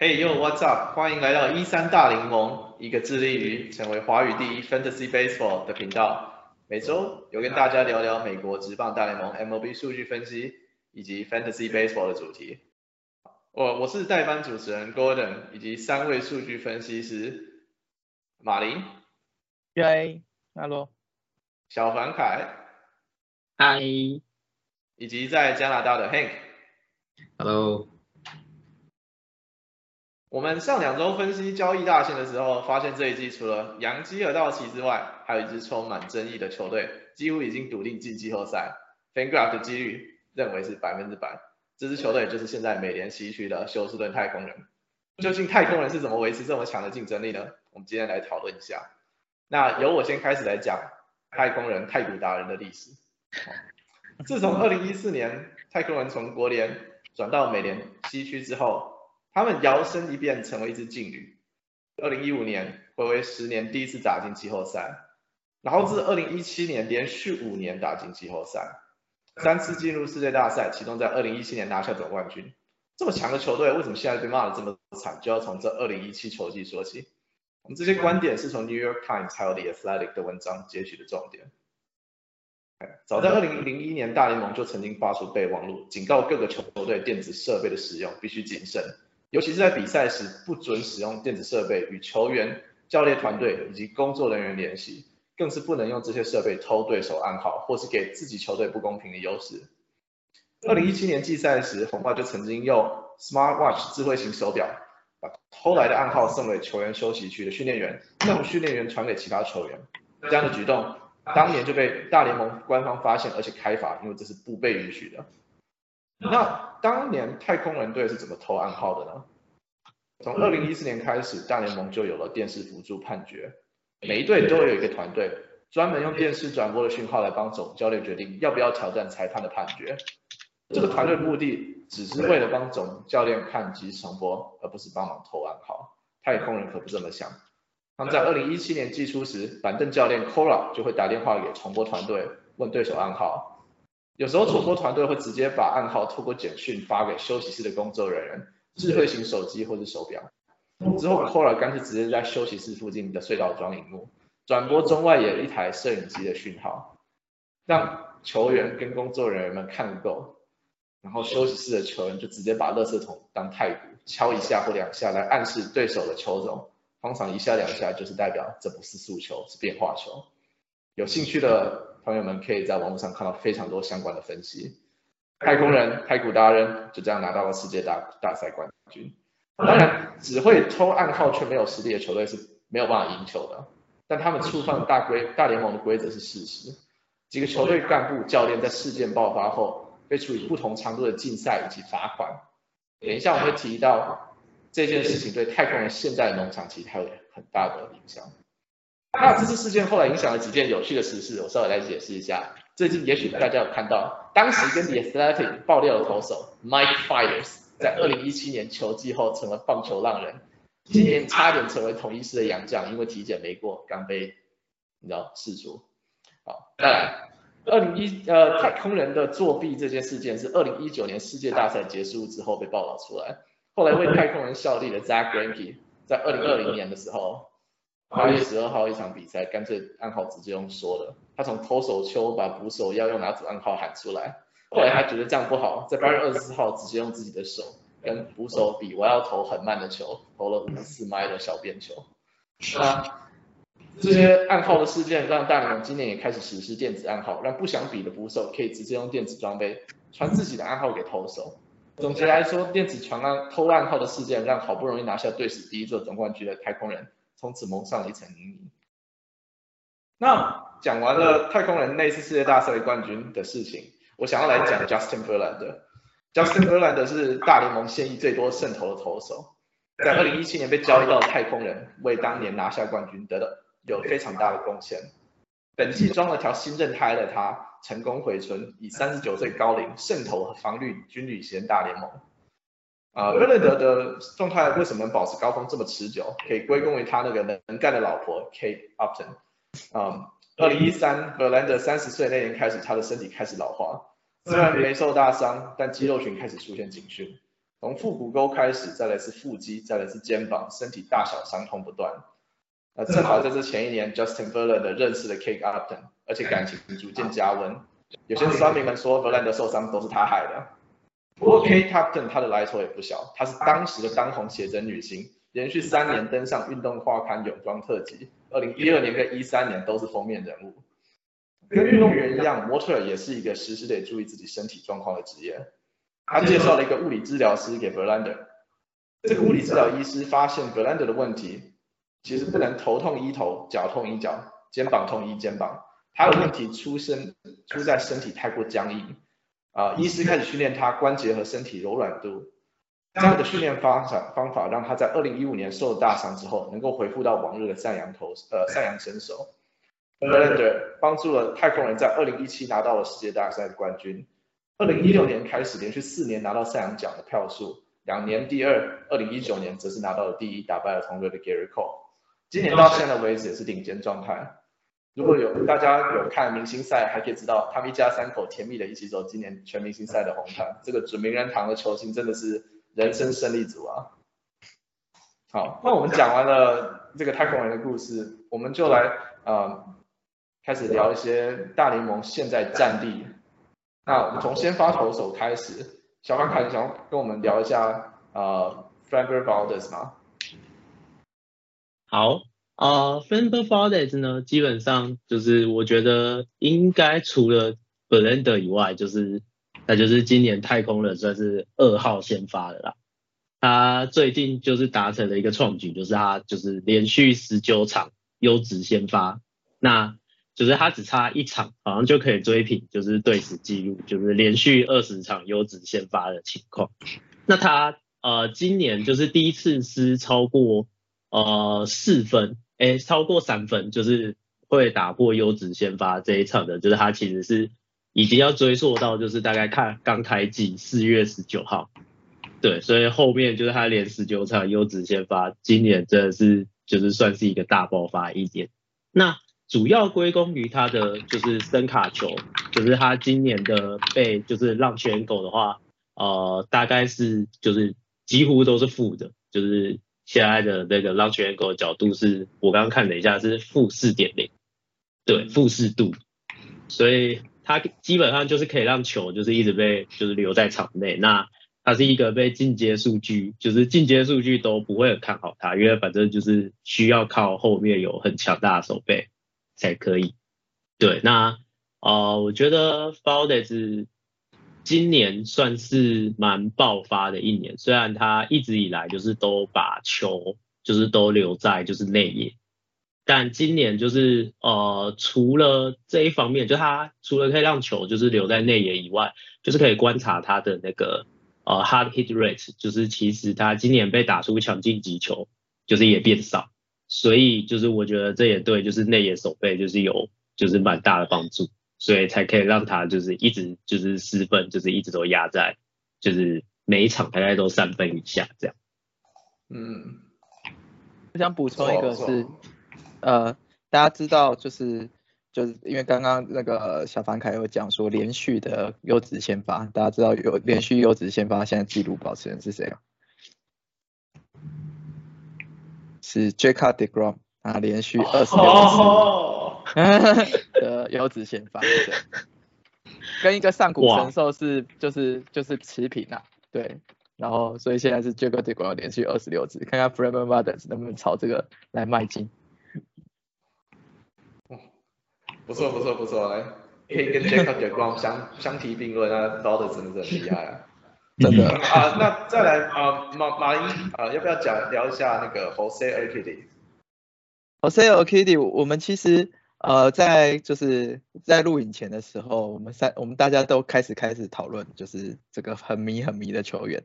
Hey yo，what's up？欢迎来到一三大联盟，一个致力于成为华语第一 Fantasy Baseball 的频道。每周有跟大家聊聊美国职棒大联盟 MLB 数据分析以及 Fantasy Baseball 的主题。我我是代班主持人 Gordon，以及三位数据分析师马林、y hello、小凡凯，嗨以及在加拿大的 Hank。，Hello，我们上两周分析交易大线的时候，发现这一季除了杨基和道奇之外，还有一支充满争议的球队，几乎已经笃定进季后赛。FanGraph 的几率认为是百分之百。这支球队就是现在美联西区的休斯顿太空人。究竟太空人是怎么维持这么强的竞争力呢？我们今天来讨论一下。那由我先开始来讲太空人太古达人的历史。自从2014年太空人从国联转到美联西区之后，他们摇身一变成为一支劲旅。2015年回归十年第一次打进季后赛，然后自2017年连续五年打进季后赛，三次进入世界大赛，其中在2017年拿下总冠军。这么强的球队，为什么现在被骂的这么惨？就要从这2017球季说起。我们这些观点是从 New York Times 还有 The Athletic 的文章截取的重点。早在2001年，大联盟就曾经发出备忘录，警告各个球队电子设备的使用必须谨慎，尤其是在比赛时不准使用电子设备与球员、教练团队以及工作人员联系，更是不能用这些设备偷对手暗号，或是给自己球队不公平的优势。2017年季赛时，红袜就曾经用 Smart Watch 智慧型手表，把偷来的暗号送给球员休息区的训练员，让训练员传给其他球员。这样的举动。当年就被大联盟官方发现，而且开罚，因为这是不被允许的。那当年太空人队是怎么偷暗号的呢？从二零一四年开始，大联盟就有了电视辅助判决，每一队都有一个团队，专门用电视转播的讯号来帮总教练决定要不要挑战裁判的判决。这个团队的目的只是为了帮总教练看即时重播，而不是帮忙偷暗号。太空人可不这么想。他们在二零一七年季初时，板凳教练 Cora 就会打电话给重播团队，问对手暗号。有时候主播团队会直接把暗号透过简讯发给休息室的工作人员，智慧型手机或是手表。之后 Cora 干脆直接在休息室附近的隧道装荧幕，转播中外野一台摄影机的讯号，让球员跟工作人员们看够。然后休息室的球员就直接把垃圾桶当太鼓，敲一下或两下来暗示对手的球种。通常一下两下就是代表这不是速球，是变化球。有兴趣的朋友们可以在网络上看到非常多相关的分析。太空人、太古达人就这样拿到了世界大大赛冠军。当然，只会偷暗号却没有实力的球队是没有办法赢球的。但他们触犯大规大联盟的规则是事实。几个球队干部、教练在事件爆发后被处以不同长度的禁赛以及罚款。等一下我会提到。这件事情对太空人现在的农场其实还有很大的影响。那这次事件后来影响了几件有趣的实事，我稍微来解释一下。最近也许大家有看到，当时跟 The Athletic 爆料的投手 Mike Fires，在2017年球季后成了棒球浪人，今年差点成为统一师的洋将，因为体检没过，刚被你知道释出。好，再来，2001呃太空人的作弊这件事件是2019年世界大赛结束之后被报道出来。后来为太空人效力的 Zach Greinke 在二零二零年的时候，八月十二号一场比赛，干脆暗号直接用说的，他从投手丘把捕手要用哪组暗号喊出来。后来他觉得这样不好，在八月二十四号直接用自己的手跟捕手比，我要投很慢的球，投了五十四迈的小便球。那这些暗号的事件让大联盟今年也开始实施电子暗号，让不想比的捕手可以直接用电子装备传自己的暗号给投手。总结来说，电子传暗偷暗号的事件，让好不容易拿下队史第一座总冠军的太空人，从此蒙上了一层阴影。那讲完了太空人那次世界大赛冠军的事情，我想要来讲 Justin Verlander。Justin Verlander 是大联盟现役最多胜投的投手，在二零一七年被交易到太空人，为当年拿下冠军得了有非常大的贡献。本季装了条新韧胎的他。成功回春，以三十九岁高龄胜投和防御均领先大联盟。啊，贝伦德的状态为什么能保持高峰这么持久？可以归功于他那个能干的老婆 Kate Upton。嗯，二零一三，贝伦德三十岁那年开始，他的身体开始老化，虽然没受大伤，但肌肉群开始出现警讯。从腹股沟开始，再来是腹肌，再来是肩膀，身体大小伤痛不断。那正好在这前一年，Justin Verlander 认识了 Kate Upton，而且感情逐渐加温。有些酸民们说 Verlander 受伤都是他害的。不过 Kate Upton 她的来头也不小，她是当时的当红写真女星，连续三年登上运动画刊泳装特辑，二零一二年跟一三年都是封面人物。跟运动员一样，模特也是一个时时得注意自己身体状况的职业。他介绍了一个物理治疗师给 Verlander，这个物理治疗医师发现 Verlander 的问题，其实不能头痛医头，脚痛医脚，肩膀痛医肩膀，他的问题出生出在身体太过僵硬。啊，医师开始训练他关节和身体柔软度，这样的训练方法方法让他在二零一五年受了大伤之后，能够恢复到往日的赛扬投呃赛扬身手。Verlander 帮助了太空人在二零一七拿到了世界大赛的冠军，二零一六年开始连续四年拿到赛扬奖的票数，两年第二，二零一九年则是拿到了第一，打败了同队的 Gary Cole。今年到现在为止也是顶尖状态。如果有大家有看明星赛，还可以知道他们一家三口甜蜜的一起走今年全明星赛的红毯。这个准名人堂的球星真的是人生胜利组啊！好，那我们讲完了这个太空人的故事，我们就来呃。开始聊一些大联盟现在战力。那我们从先发投手开始，小康凯，你想跟我们聊一下呃 f r a n b e r Valdez 吗？好，b e r Valdez 呢，基本上就是我觉得应该除了 Blender 以外，就是那就是今年太空人算是二号先发的啦。他最近就是达成了一个创举，就是他就是连续十九场优质先发。那就是他只差一场，好像就可以追平，就是队史记录，就是连续二十场优质先发的情况。那他呃今年就是第一次失超过呃四分，哎超过三分，就是会打破优质先发这一场的，就是他其实是已经要追溯到就是大概看刚开季四月十九号，对，所以后面就是他连十九场优质先发，今年真的是就是算是一个大爆发一点。那主要归功于他的就是声卡球，就是他今年的被就是让选狗的话，呃，大概是就是几乎都是负的，就是现在的那个让选狗角度是我刚刚看了一下是负四点零，对，负四度，所以它基本上就是可以让球就是一直被就是留在场内，那它是一个被进阶数据就是进阶数据都不会很看好它，因为反正就是需要靠后面有很强大的手背。才可以，对，那呃，我觉得 f o l d e s 今年算是蛮爆发的一年，虽然他一直以来就是都把球就是都留在就是内野，但今年就是呃，除了这一方面，就他除了可以让球就是留在内野以外，就是可以观察他的那个呃 hard hit rate，就是其实他今年被打出强劲击球就是也变少。所以就是我觉得这也对，就是内野守备就是有就是蛮大的帮助，所以才可以让他就是一直就是失分，就是一直都压在就是每一场大概都三分以下这样。嗯，我想补充一个是，呃，大家知道就是就是因为刚刚那个小凡凯有讲说连续的优质先发，大家知道有连续优质先发现在纪录保持人是谁啊？是 Jacob Degrom 啊，连续二十六次 的优质先发，跟一个上古神兽是就是就是持平啊，对，然后所以现在是 Jacob Degrom 连续二十六次，看看 f r e m a n Brothers 能不能朝这个来迈进。不错不错不错，来可以跟 Jacob Degrom 相相提并论啊，Brothers 真的很厉害啊。真的啊，那再来啊，马马英啊，要不要讲聊一下那个 Jose a k i d y Jose a k i d 我们其实呃在就是在录影前的时候，我们三我们大家都开始开始讨论，就是这个很迷很迷的球员。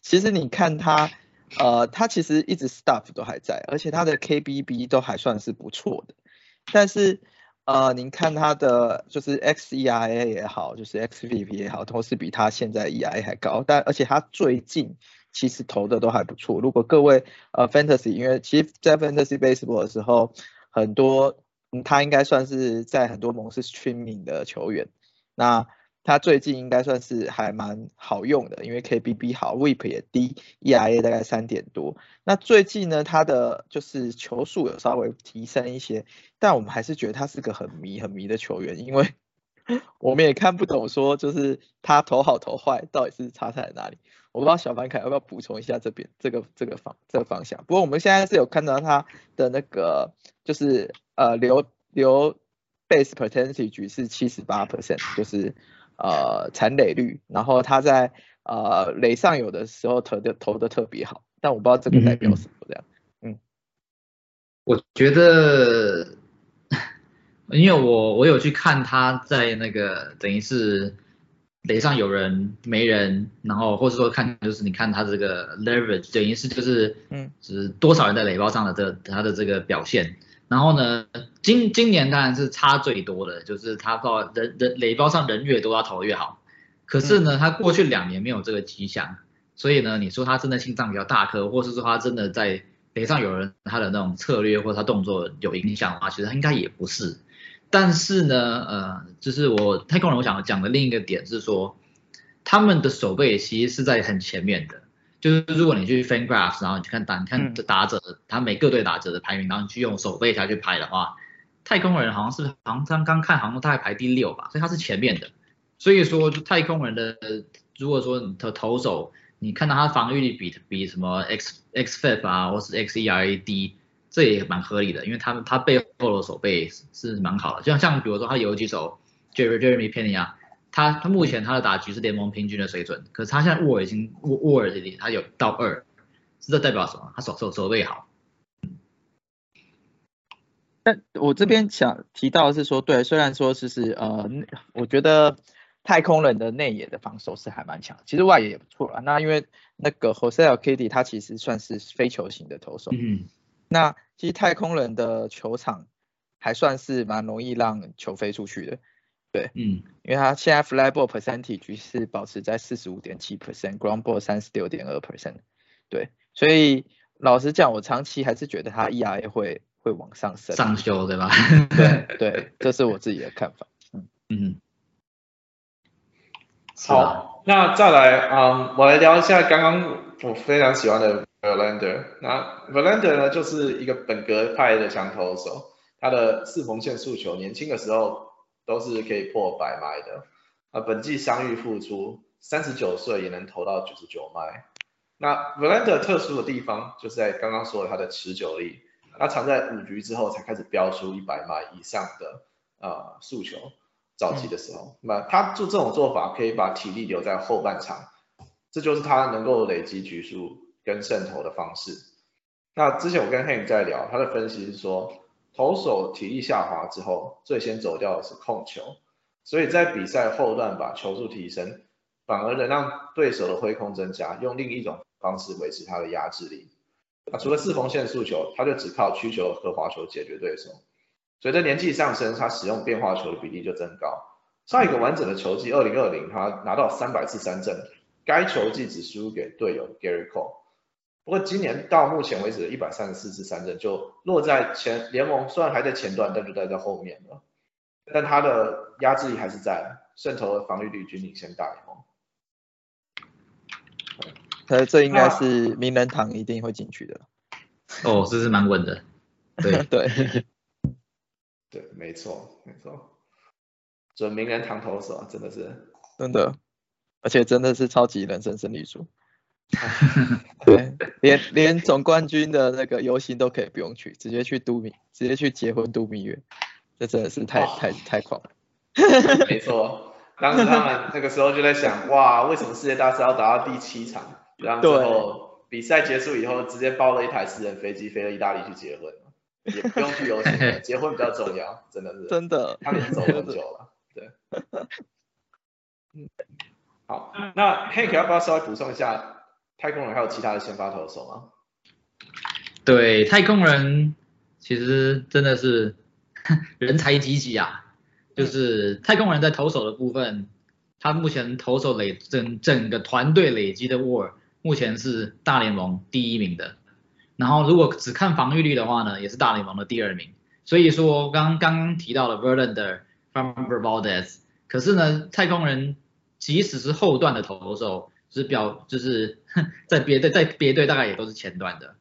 其实你看他呃，他其实一直 stuff 都还在，而且他的 KBB 都还算是不错的，但是。呃，您看他的就是 xERA 也好，就是 xVP 也好，都是比他现在 ERA 还高。但而且他最近其实投的都还不错。如果各位呃 Fantasy，因为其实在 Fantasy Baseball 的时候，很多他应该算是在很多盟是 Streaming 的球员。那他最近应该算是还蛮好用的，因为 KBB 好，WHIP 也低，ERA 大概三点多。那最近呢，他的就是球速有稍微提升一些，但我们还是觉得他是个很迷很迷的球员，因为我们也看不懂说就是他投好投坏到底是差在哪里。我不知道小凡凯要不要补充一下这边这个这个方这个方向。不过我们现在是有看到他的那个就是呃留留 base percentage 是七十八 percent，就是呃残垒率，然后他在呃垒上有的时候投的投的特别好，但我不知道这个代表什么这样。嗯，我觉得，因为我我有去看他在那个等于是。垒上有人没人，然后或者说看就是你看他这个 leverage 等于是就是嗯，是多少人在垒包上的这他的这个表现。然后呢，今今年当然是差最多的，就是他到人人垒包上人越多，他投越好。可是呢，他过去两年没有这个迹象，所以呢，你说他真的心脏比较大颗，或是说他真的在垒上有人，他的那种策略或他动作有影响的话，其实他应该也不是。但是呢，呃，就是我太空人，我想讲的另一个点是说，他们的守备其实是在很前面的。就是如果你去 FanGraphs，然后你去看打，你看打者，他每个队打者的排名，然后你去用手备下去排的话，太空人好像是好像刚刚看，好像大概排第六吧，所以他是前面的。所以说，太空人的如果说你的投手，你看到他防御力比比什么 X XFIP 啊，或是 XERA 低。这也蛮合理的，因为他们他背后的手背是蛮好的，就像像比如说他有几手 Jeremy Penny 啊，他他目前他的打局是联盟平均的水准，可是他现在沃尔已经沃沃尔这里他有到二，这代表什么？他手手手背好。但我这边想提到的是说，对，虽然说是是呃，我觉得太空人的内野的防守是还蛮强，其实外野也不错啦。那因为那个 Jose Kitty 他其实算是非球型的投手，嗯。那其实太空人的球场还算是蛮容易让球飞出去的，对，嗯，因为他现在 fly ball percentage 是保持在四十五点七 percent，ground ball 三十六点二 percent，对，所以老实讲，我长期还是觉得他 ERA 会会往上升，上修对吧？对 对，这是我自己的看法，嗯嗯，好，那再来啊，我来聊一下刚刚我非常喜欢的。Verlander，那 Verlander 呢，就是一个本格派的强投手，他的四缝线速球，年轻的时候都是可以破百迈的。啊，本季伤愈复出，三十九岁也能投到九十九迈。那 Verlander 特殊的地方，就是在刚刚说的他的持久力，他常在五局之后才开始飙出一百迈以上的呃速球，早期的时候，那他做这种做法可以把体力留在后半场，这就是他能够累积局数。跟渗透的方式。那之前我跟 Hank 在聊，他的分析是说，投手体力下滑之后，最先走掉的是控球，所以在比赛后段把球速提升，反而能让对手的挥空增加，用另一种方式维持他的压制力。那除了四缝线速球，他就只靠曲球和滑球解决对手。随着年纪上升，他使用变化球的比例就增高。上一个完整的球季，二零二零，他拿到三百次三振，该球季只输给队友 Gary Cole。不过今年到目前为止的一百三十四次三振就落在前联盟，虽然还在前段，但就待在后面了。但他的压制力还是在，渗透的防御率均领先大联盟。呃，这应该是名人堂一定会进去的。哦，这是蛮稳的。对对对，没错没错，准名人堂投手真的是真的，而且真的是超级人生胜利组。对，连连总冠军的那个游行都可以不用去，直接去度蜜，直接去结婚度蜜月，这真的是太太太狂了。没错，当时他们那个时候就在想，哇，为什么世界大赛要打到第七场？然后最后比赛结束以后，直接包了一台私人飞机飞到意大利去结婚，也不用去游行，结婚比较重要，真的是。真的。他们已经走很久了，对。好，那 Hank 要不要稍微补充一下？太空人还有其他的先发投手吗？对，太空人其实真的是 人才济济啊。就是太空人在投手的部分，他目前投手累整整个团队累积的 WAR 目前是大联盟第一名的。然后如果只看防御率的话呢，也是大联盟的第二名。所以说刚刚刚提到了 Verlander、f r o m b e r Valdez，可是呢，太空人即使是后段的投手，就是表就是 在别的在别队大概也都是前段的。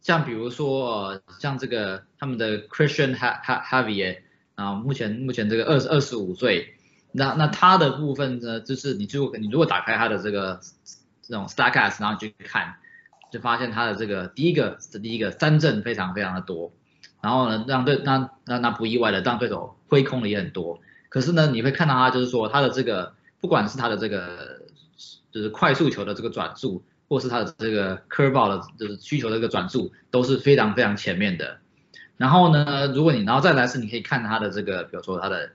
像比如说，呃，像这个他们的 Christian Ha Ha Javier 啊，目前目前这个二十二十五岁，那那他的部分呢，就是你如果你如果打开他的这个这种 Statcast，然后去看，就发现他的这个第一个是第一个三振非常非常的多，然后呢让对那那那不意外的让对手挥空的也很多，可是呢你会看到他就是说他的这个不管是他的这个就是快速球的这个转速。或是他的这个 curveball 的，就是需求的这个转速都是非常非常前面的。然后呢，如果你然后再来是，你可以看他的这个，比如说他的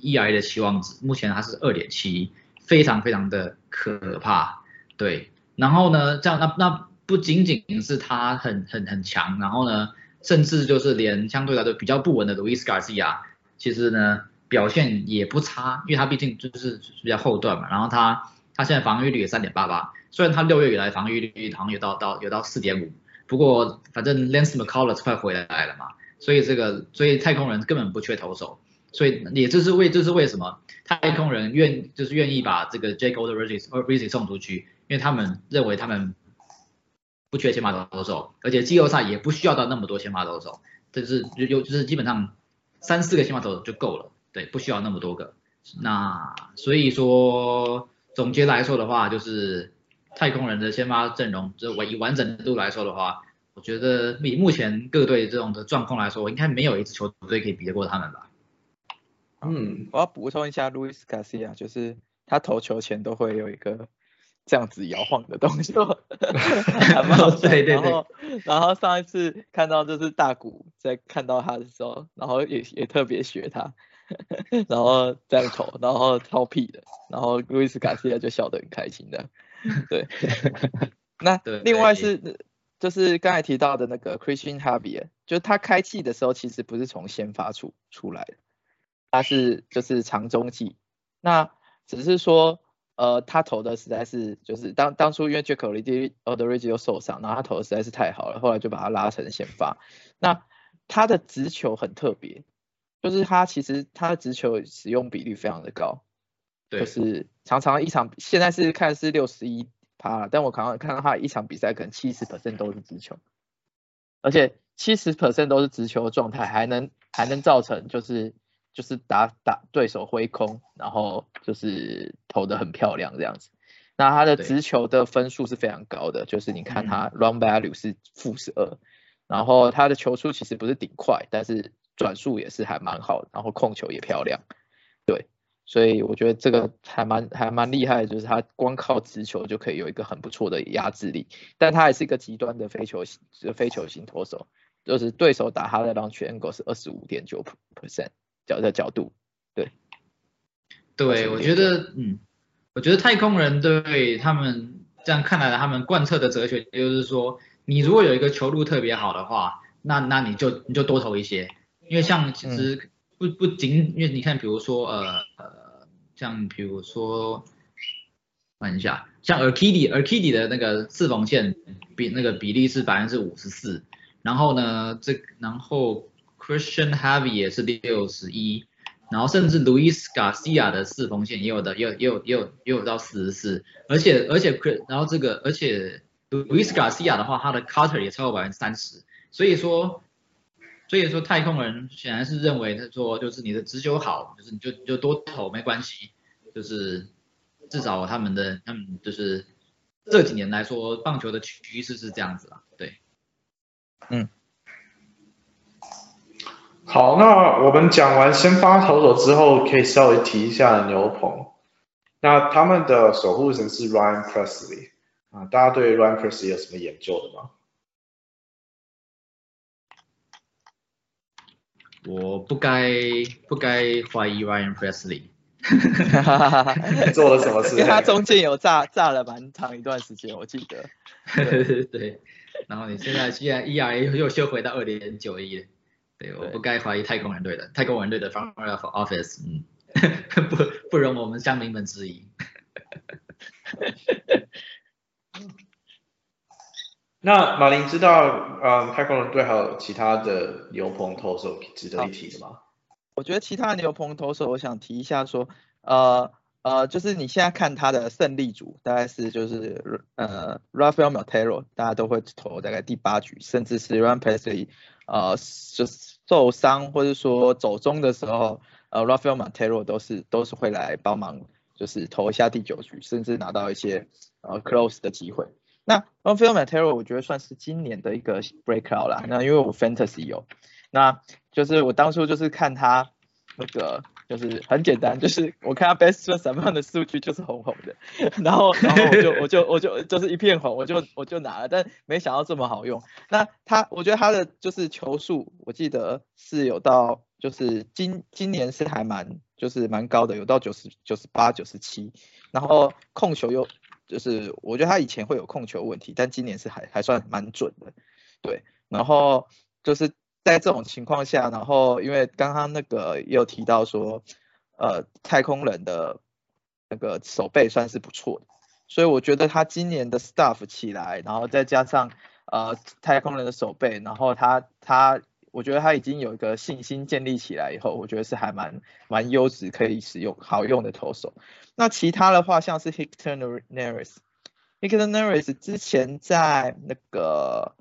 ERA 的期望值，目前它是二点七，非常非常的可怕。对，然后呢，这样那那不仅仅是他很很很强，然后呢，甚至就是连相对来说比较不稳的 Luis Garcia，其实呢表现也不差，因为他毕竟就是比较后段嘛，然后他他现在防御率也三点八八。虽然他六月以来防御率好像有到到有到四点五，不过反正 Lance McCullers 快回来了嘛，所以这个所以太空人根本不缺投手，所以也就是为这是为什么太空人愿就是愿意把这个 Jake Odorizzi Odorizzi 送出去，因为他们认为他们不缺先发投手，而且季后赛也不需要到那么多先发投手，就是有就是基本上三四个先发投手就够了，对，不需要那么多个。那所以说总结来说的话就是。太空人的先发阵容，就以完整度来说的话，我觉得以目前各队这种的状况来说，应该没有一支球队可以比得过他们吧。嗯，我要补充一下，Luis Garcia，就是他投球前都会有一个这样子摇晃的动作，对对对。然后，然后上一次看到就是大谷在看到他的时候，然后也也特别学他，然后这样投，然后超屁的，然后 Luis Garcia 就笑得很开心的。对，那另外是就是刚才提到的那个 Christian Javier，就他开季的时候其实不是从先发出出来的，他是就是长中继，那只是说呃他投的实在是就是当当初因为 Jack Odorizzi 又受伤，然后他投的实在是太好了，后来就把他拉成先发。那他的直球很特别，就是他其实他的直球使用比率非常的高。就是常常一场，现在是看是六十一趴，但我刚刚看到他一场比赛可能七十 percent 都是直球，而且七十 percent 都是直球的状态，还能还能造成就是就是打打对手挥空，然后就是投的很漂亮这样子。那他的直球的分数是非常高的，就是你看他 run value 是负十二，然后他的球速其实不是顶快，但是转速也是还蛮好的，然后控球也漂亮，对。所以我觉得这个还蛮还蛮厉害的，就是他光靠直球就可以有一个很不错的压制力，但他还是一个极端的非球型非球型投手，就是对手打他的 launch angle 是二十五点九 percent 角的角度，对，对，我觉得嗯，我觉得太空人对他们这样看来，他们贯彻的哲学就是说，你如果有一个球路特别好的话，那那你就你就多投一些，因为像其实。不不仅，因为你看，比如说呃呃，像比如说，看一下，像 Arkady Arkady 的那个四缝线比那个比例是百分之五十四，然后呢，这然后 Christian Heavy 也是六十一，然后甚至 Luis Garcia 的四缝线也有的，也有也有也有也有到四十四，而且而且然后这个而且 Luis Garcia 的话，他的 Cutter 也超过百分之三十，所以说。所以说，太空人显然是认为他说，就是你的直球好，就是你就就多投没关系，就是至少他们的他们就是这几年来说，棒球的趋势是这样子了，对，嗯，好，那我们讲完先发投手之后，可以稍微提一下牛棚，那他们的守护神是 Ryan Presley 啊，大家对 Ryan Presley 有什么研究的吗？我不该不该怀疑 Ryan Presley，做了什么事？因为他中间有炸炸了蛮长一段时间，我记得。对 对。然后你现在现在 ERA 又修回到二点九一了。对，我不该怀疑太空人队的太空人队的 Front Office，嗯，不不容我们乡民们质疑。那马林知道，嗯，太空人队还有其他的牛棚投手值得一提的吗？我觉得其他的牛棚投手，我想提一下说，呃呃，就是你现在看他的胜利组，大概是就是呃 Rafael Montero，大家都会投大概第八局，甚至是 Ryan Presley，呃，就是受伤或者说走中的时候，呃 Rafael Montero 都是都是会来帮忙，就是投一下第九局，甚至拿到一些呃 close 的机会。那 Rafael Montero 我觉得算是今年的一个 breakout 啦，那因为我 fantasy 有，那就是我当初就是看他那个。就是很简单，就是我看他 best run 什么样的数据就是红红的，然后然后我就我就我就就是一片红，我就我就拿了，但没想到这么好用。那他我觉得他的就是球数，我记得是有到就是今今年是还蛮就是蛮高的，有到九十九十八九十七，然后控球又就是我觉得他以前会有控球问题，但今年是还还算蛮准的，对，然后就是。在这种情况下，然后因为刚刚那个也有提到说，呃，太空人的那个手背算是不错的，所以我觉得他今年的 staff 起来，然后再加上呃太空人的手背，然后他他，我觉得他已经有一个信心建立起来以后，我觉得是还蛮蛮优质可以使用好用的投手。那其他的话，像是 Hector Neris，Hector Neris 之前在那个。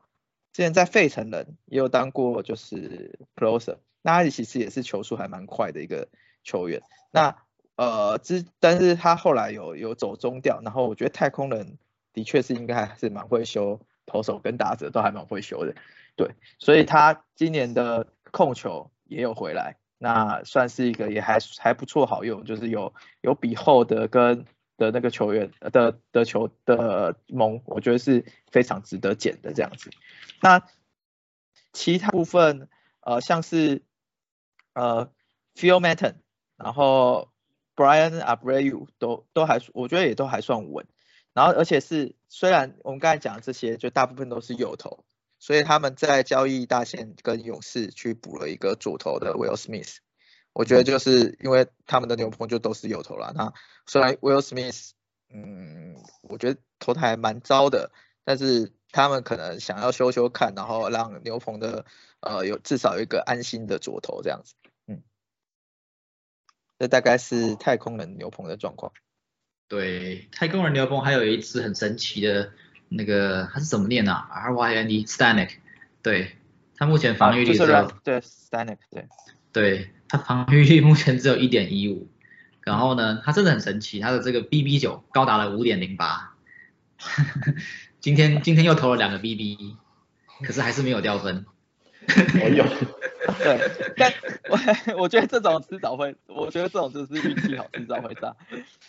之前在费城人也有当过，就是 closer，那他其实也是球速还蛮快的一个球员。那呃之，但是他后来有有走中调，然后我觉得太空人的确是应该还是蛮会修投手跟打者都还蛮会修的，对，所以他今年的控球也有回来，那算是一个也还还不错好用，就是有有比后的跟的那个球员的的球的盟，我觉得是非常值得捡的这样子。那其他部分，呃，像是呃，Phil Maton，然后 Brian Abreu 都都还，我觉得也都还算稳。然后而且是，虽然我们刚才讲这些，就大部分都是右投，所以他们在交易大线跟勇士去补了一个左投的 Will Smith。我觉得就是因为他们的牛棚就都是右投了。那虽然 Will Smith，嗯，我觉得投的还蛮糟的，但是。他们可能想要修修看，然后让牛棚的呃有至少有一个安心的左投这样子，嗯，这大概是太空人牛棚的状况。对，太空人牛棚还有一只很神奇的那个，它是怎么念啊？R Y N E Stanek，对，他目前防御力只有对 Stanek，对，对，他防御率目前只有一点一五，然后呢，他真的很神奇，他的这个 B B 九高达了五点零八。今天今天又投了两个 BB，可是还是没有掉分。我有，对，但我 我觉得这种迟早会，我觉得这种就是运气好，迟早会炸。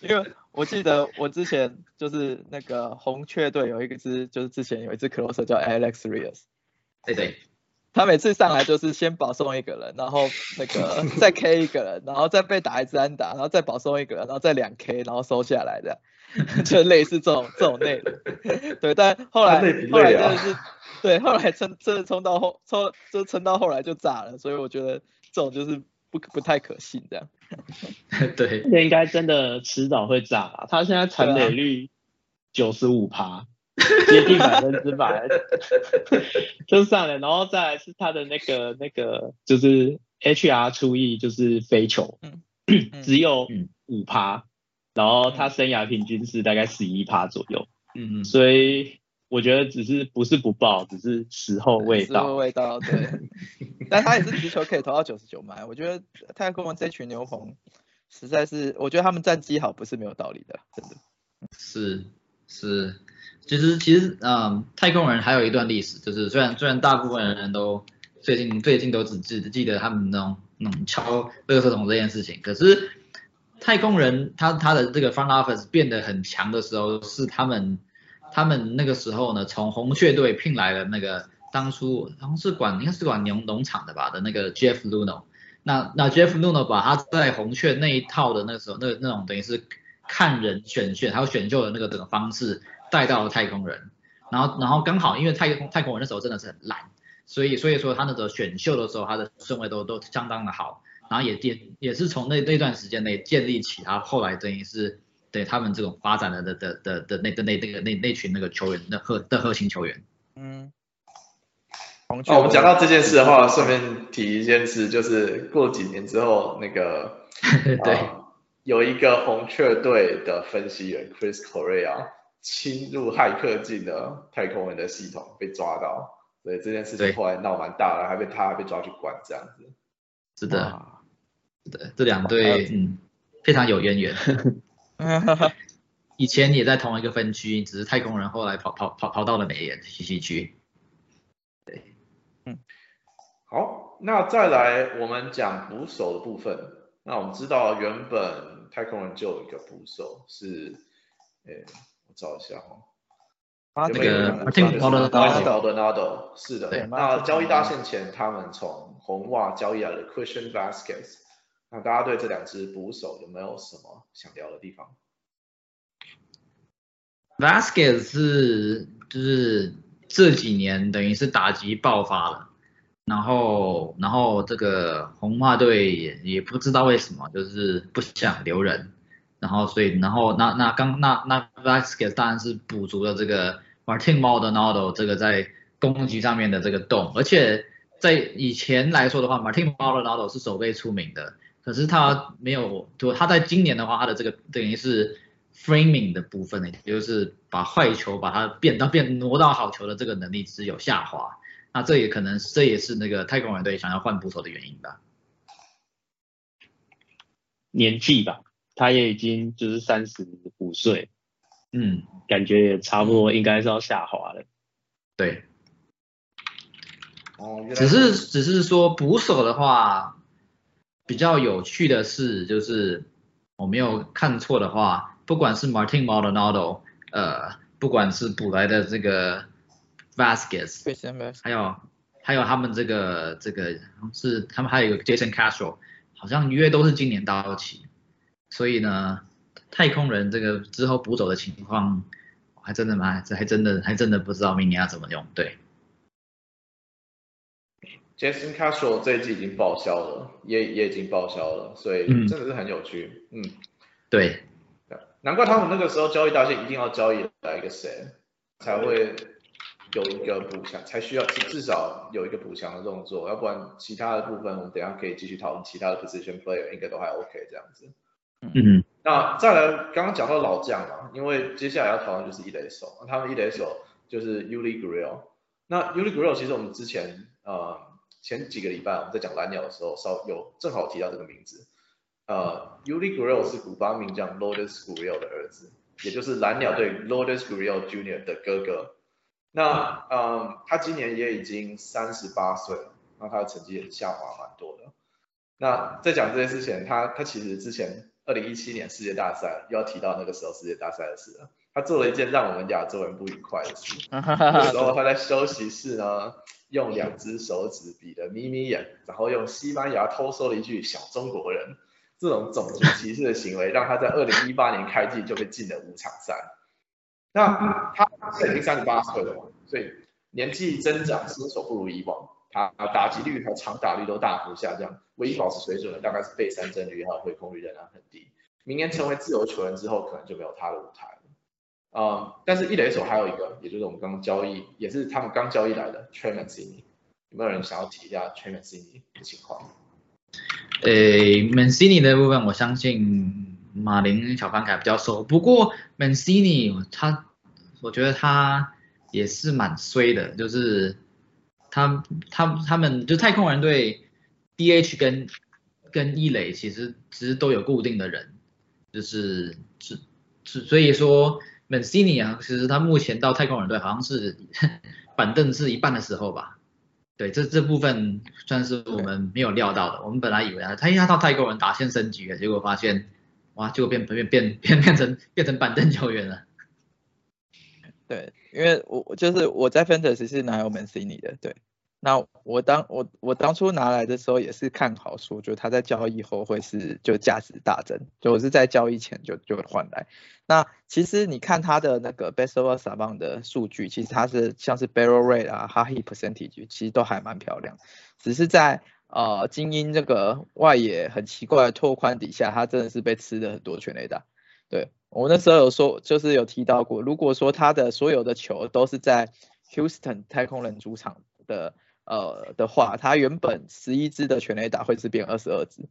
因为我记得我之前就是那个红雀队有一个只，就是之前有一只 closer 叫 Alex Rios。对对。他每次上来就是先保送一个人，然后那个 再 K 一个人，然后再被打一支安打，然后再保送一个人，然后再两 K，然后收下来的，就类似这种这种内容。对，但后来后来真的是，对，后来撑真的冲到后冲就撑到后来就炸了，所以我觉得这种就是不不太可信这样。对，那应该真的迟早会炸吧？他现在残垒率九十五趴。接近百分之百，就算了，然后再来是他的那个那个就是 HR 出役就是飞球，只有五趴，然后他生涯平均是大概十一趴左右，嗯嗯，所以我觉得只是不是不爆，只是时候未到，时候未到，对，但他也是直球可以投到九十九迈，我觉得太空人这群牛棚实在是，我觉得他们战绩好不是没有道理的，真的，是是。其实其实嗯，太空人还有一段历史，就是虽然虽然大部分人都最近最近都只记记得他们那种那种敲垃圾桶这件事情，可是太空人他他的这个 front office 变得很强的时候，是他们他们那个时候呢，从红雀队聘来了那个当初好像是管应该是管农农场的吧的那个 Jeff Luno，那那 Jeff Luno 把他在红雀那一套的那个时候那那种等于是看人选选还有选秀的那个整个方式。带到了太空人，然后然后刚好因为太空太空人那时候真的是很烂，所以所以说他那个选秀的时候他的顺位都都相当的好，然后也也也是从那那段时间内建立起他后来等于是对他们这种发展的的的的的那的那那个那那群那个球员的核的核心球员。嗯。哦，我们讲到这件事的话，顺便提一件事，就是过几年之后那个 对。有一个红雀队的分析员 Chris Correa 侵入骇客进的太空人的系统被抓到，所以这件事情对后来闹蛮大的，还被他被抓去关这样子。是的，哇是的，这两队嗯非常有渊源。以前也在同一个分区，只是太空人后来跑跑跑跑到了美联西西区。好，那再来我们讲捕手的部分。那我们知道原本太空人就有一个捕手是，诶，我找一下哈、啊原本有那个一 Martin 捕手就是 Maldonado Maldonado，是的。对那交易大限前，他们从红袜交易来的 Christian Vasquez。那大家对这两支捕手有没有什么想聊的地方？Vasquez 是就是这几年等于是打击爆发了，然后然后这个红袜队也也不知道为什么就是不想留人，然后所以然后那那刚那那 Vasquez 当然是补足了这个 Martin Maldonado 这个在攻击上面的这个洞，而且在以前来说的话，Martin Maldonado 是守备出名的，可是他没有，就他在今年的话，他的这个等于是 framing 的部分呢，也就是把坏球把它变到变挪到好球的这个能力只有下滑。那这也可能这也是那个太空人队想要换捕手的原因吧。年纪吧，他也已经就是三十五岁，嗯，感觉也差不多应该是要下滑了。对，哦，只是只是说捕手的话，比较有趣的是，就是我没有看错的话，不管是 Martin Maldonado，呃，不管是补来的这个 Vasquez，还有还有他们这个这个是他们还有一个 Jason Castro，好像约都是今年到期，所以呢，太空人这个之后补走的情况，还真的蛮这还真的还真的不知道明年要怎么用。对，Jason Castro 这一季已经报销了，也也已经报销了，所以嗯真的是很有趣。嗯，对，难怪他们那个时候交易大限一定要交易来一个谁，才会有一个补强，才需要至少有一个补强的动作，要不然其他的部分我们等一下可以继续讨论其他的 position player 应该都还 OK 这样子。嗯那再来，刚刚讲到老将嘛，因为接下来要讨论就是一垒手，他们一垒手就是 Uli Gurriel。那 Uli Gurriel 其实我们之前呃前几个礼拜我们在讲蓝鸟的时候，稍有正好提到这个名字。呃，Uli Gurriel 是古巴名将 Lourdes Gurriel 的儿子，也就是蓝鸟队 Lourdes Gurriel Jr. 的哥哥。那嗯，他今年也已经三十八岁了，那他的成绩也下滑蛮多的。那在讲这些之前，他他其实之前二零一七年世界大赛又要提到那个时候世界大赛的事了。他做了一件让我们亚洲人不愉快的事。那时候他在休息室呢，用两只手指比的眯眯眼，然后用西班牙偷说了一句“小中国人”，这种种族歧视的行为，让他在二零一八年开季就被禁了五场赛。那他现在已经三十八岁了嘛，所以年纪增长，身手不如以往，他打击率和长打率都大幅下降，唯一保持水准的大概是被三振率还有挥空率仍然很低。明年成为自由球员之后，可能就没有他的舞台了。嗯，但是一垒手还有一个，也就是我们刚刚交易，也是他们刚交易来的 t r e m a n Cini，有没有人想要提一下 t r e m a n Cini 的情况？诶，Mancini 的部分，我相信马林小潘凯比较熟。不过 Mancini 他，我觉得他也是蛮衰的，就是他他他们就太空人队 DH 跟跟一垒其实其实都有固定的人，就是是是所以说 Mancini 啊，其实他目前到太空人队好像是 板凳是一半的时候吧。对，这这部分算是我们没有料到的。我们本来以为啊，他他到太空人打线升级了，结果发现，哇，结果变变变变变成变成板凳球员了。对，因为我我就是我在 Fantasy 是拿有 Mancini 的，对。那我当我我当初拿来的时候也是看好说，就他在交易后会是就价值大增，就我是在交易前就就换来。那其实你看他的那个 Best of Saban 的数据，其实他是像是 Barrel Rate 啊、Hard Hit Percentage，其实都还蛮漂亮。只是在呃精英这个外野很奇怪的拓宽底下，他真的是被吃了很多全垒打。对我那时候有说，就是有提到过，如果说他的所有的球都是在 Houston 太空人主场的呃的话，他原本十一支的全垒打会是变二十二支。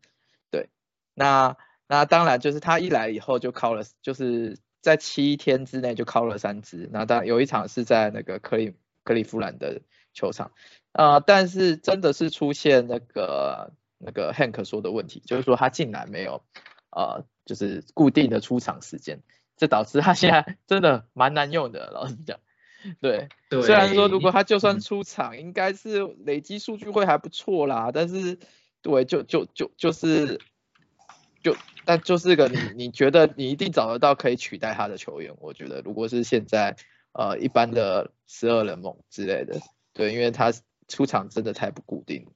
对，那那当然就是他一来以后就敲了，就是在七天之内就敲了三支。那当然有一场是在那个克利克利夫兰的球场，啊，但是真的是出现那个那个 Hank 说的问题，就是说他竟然没有呃就是固定的出场时间，这导致他现在真的蛮难用的，老实讲。对，对，虽然说如果他就算出场，应该是累积数据会还不错啦，但是对，就就就就是就但就是个你你觉得你一定找得到可以取代他的球员，我觉得如果是现在呃一般的十二人盟之类的，对，因为他出场真的太不固定。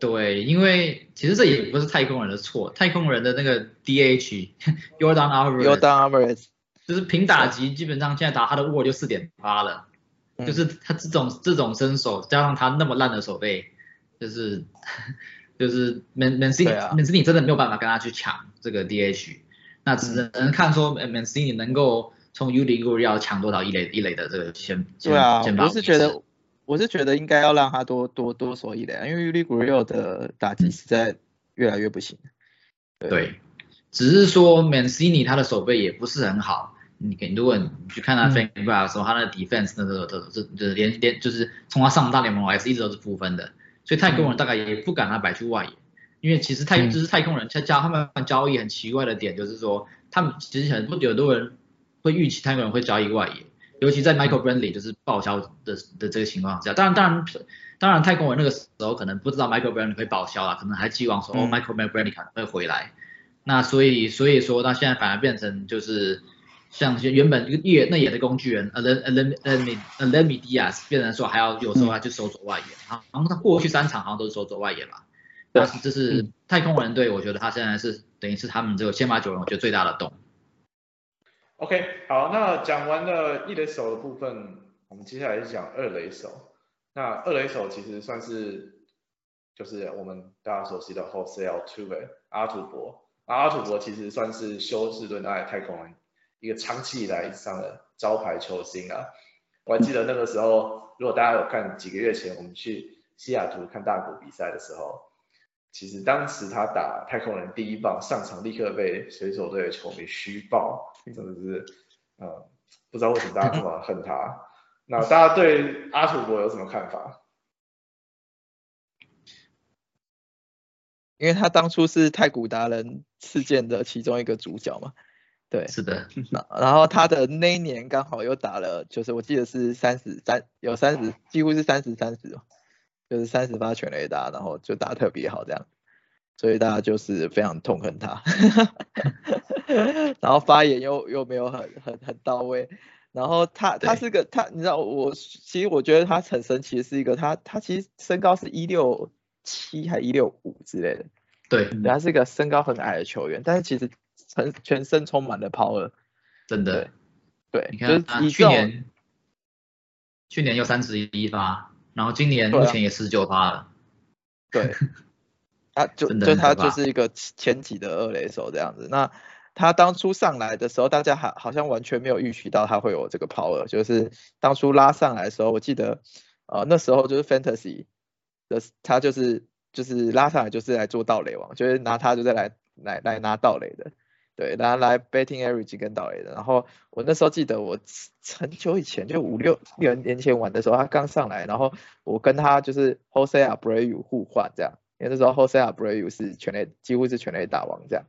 对，因为其实这也不是太空人的错，太空人的那个 DH Jordan Alvarez。Jordan Alvarez。就是平打击，基本上现在打他的 WAR 就四点八了，就是他这种这种身手，加上他那么烂的手背，就是 就是 Man Mancini Mancini 真的没有办法跟他去抢这个 DH，那只能看说 Mancini 能够从 U 零 U 要抢多少一垒一垒的这个先对啊，我是觉得我是觉得应该要让他多多多守一垒，因为 U 零 U 的打击实在越来越不行。对。只是说 Mancini 他的手背也不是很好，你如果你去看他 fan graph 的时候，他的 defense 那个都是就是连连就是从他上大联盟来是一直都是负分的，所以太空人大概也不敢他摆去外野，因为其实太就是太空人他交他们交易很奇怪的点就是说，他们其实很多有多人会预期太空人会交易外野，尤其在 Michael Brantley 就是报销的的这个情况下，当然当然当然太空人那个时候可能不知道 Michael Brantley 会报销了，可能还寄望说哦 Michael Brantley 可能会回来。那所以所以说，他现在反而变成就是像些原本越那野的工具人，a l e m a l e m a l e i Diaz 变成说还要有时候他去守左外野，好像他过去三场好像都是守左外野吧。但是这是太空人队，我觉得他现在是等于是他们这个先发九人，我觉得最大的洞。OK，好，那讲完了一垒手的部分，我们接下来是讲二垒手。那二垒手其实算是就是我们大家熟悉的 Jose Altuve 阿土伯。阿土伯其实算是休斯顿爱太空人一个长期以来上的招牌球星啊。我还记得那个时候，如果大家有看几个月前我们去西雅图看大谷比赛的时候，其实当时他打太空人第一棒上场，立刻被水手队的球迷虚爆，真的是，嗯，不知道为什么大家这么恨他。那大家对阿土伯有什么看法？因为他当初是太古达人事件的其中一个主角嘛，对，是的。然后他的那一年刚好又打了，就是我记得是三十三，有三十，几乎是三十三十，就是三十发全雷打，然后就打特别好这样，所以大家就是非常痛恨他，然后发言又又没有很很很到位，然后他他是个他，你知道我其实我觉得他很神奇的是一个他他其实身高是一六。七还一六五之类的，对，他是一个身高很矮的球员，但是其实全全身充满了 power，真的，对，你看他去年去年有三十一发，然后今年目前也十九发了，对，他就就他就是一个前几的二垒手这样子，那他当初上来的时候，大家还好像完全没有预期到他会有这个 power，就是当初拉上来的时候，我记得呃那时候就是 fantasy。他就是就是拉上来就是来做盗垒王，就是拿他就在来来来拿盗垒的，对，拿来 betting average 跟盗垒的。然后我那时候记得我很久以前就五六六年前玩的时候，他刚上来，然后我跟他就是 Jose Abreu 互换这样，因为那时候 Jose Abreu 是全垒几乎是全垒打王这样，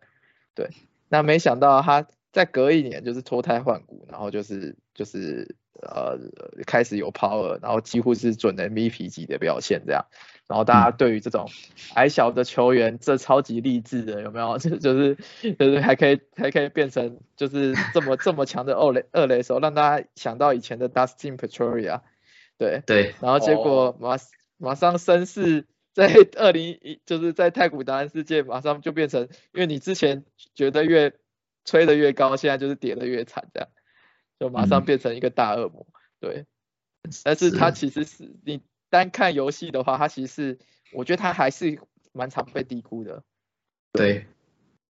对。那没想到他再隔一年就是脱胎换骨，然后就是就是呃开始有 power，然后几乎是准 MVP 级的表现这样。然后大家对于这种矮小的球员，这超级励志的有没有？就就是就是还可以还可以变成就是这么这么强的二垒二垒手，让大家想到以前的 Dustin Pedroia，对对。然后结果马马上声势在 二零一就是在太古达人世界马上就变成，因为你之前觉得越吹得越高，现在就是跌得越惨这样，就马上变成一个大恶魔，对。但是他其实是你。单看游戏的话，他其实是，我觉得他还是蛮常被低估的。对，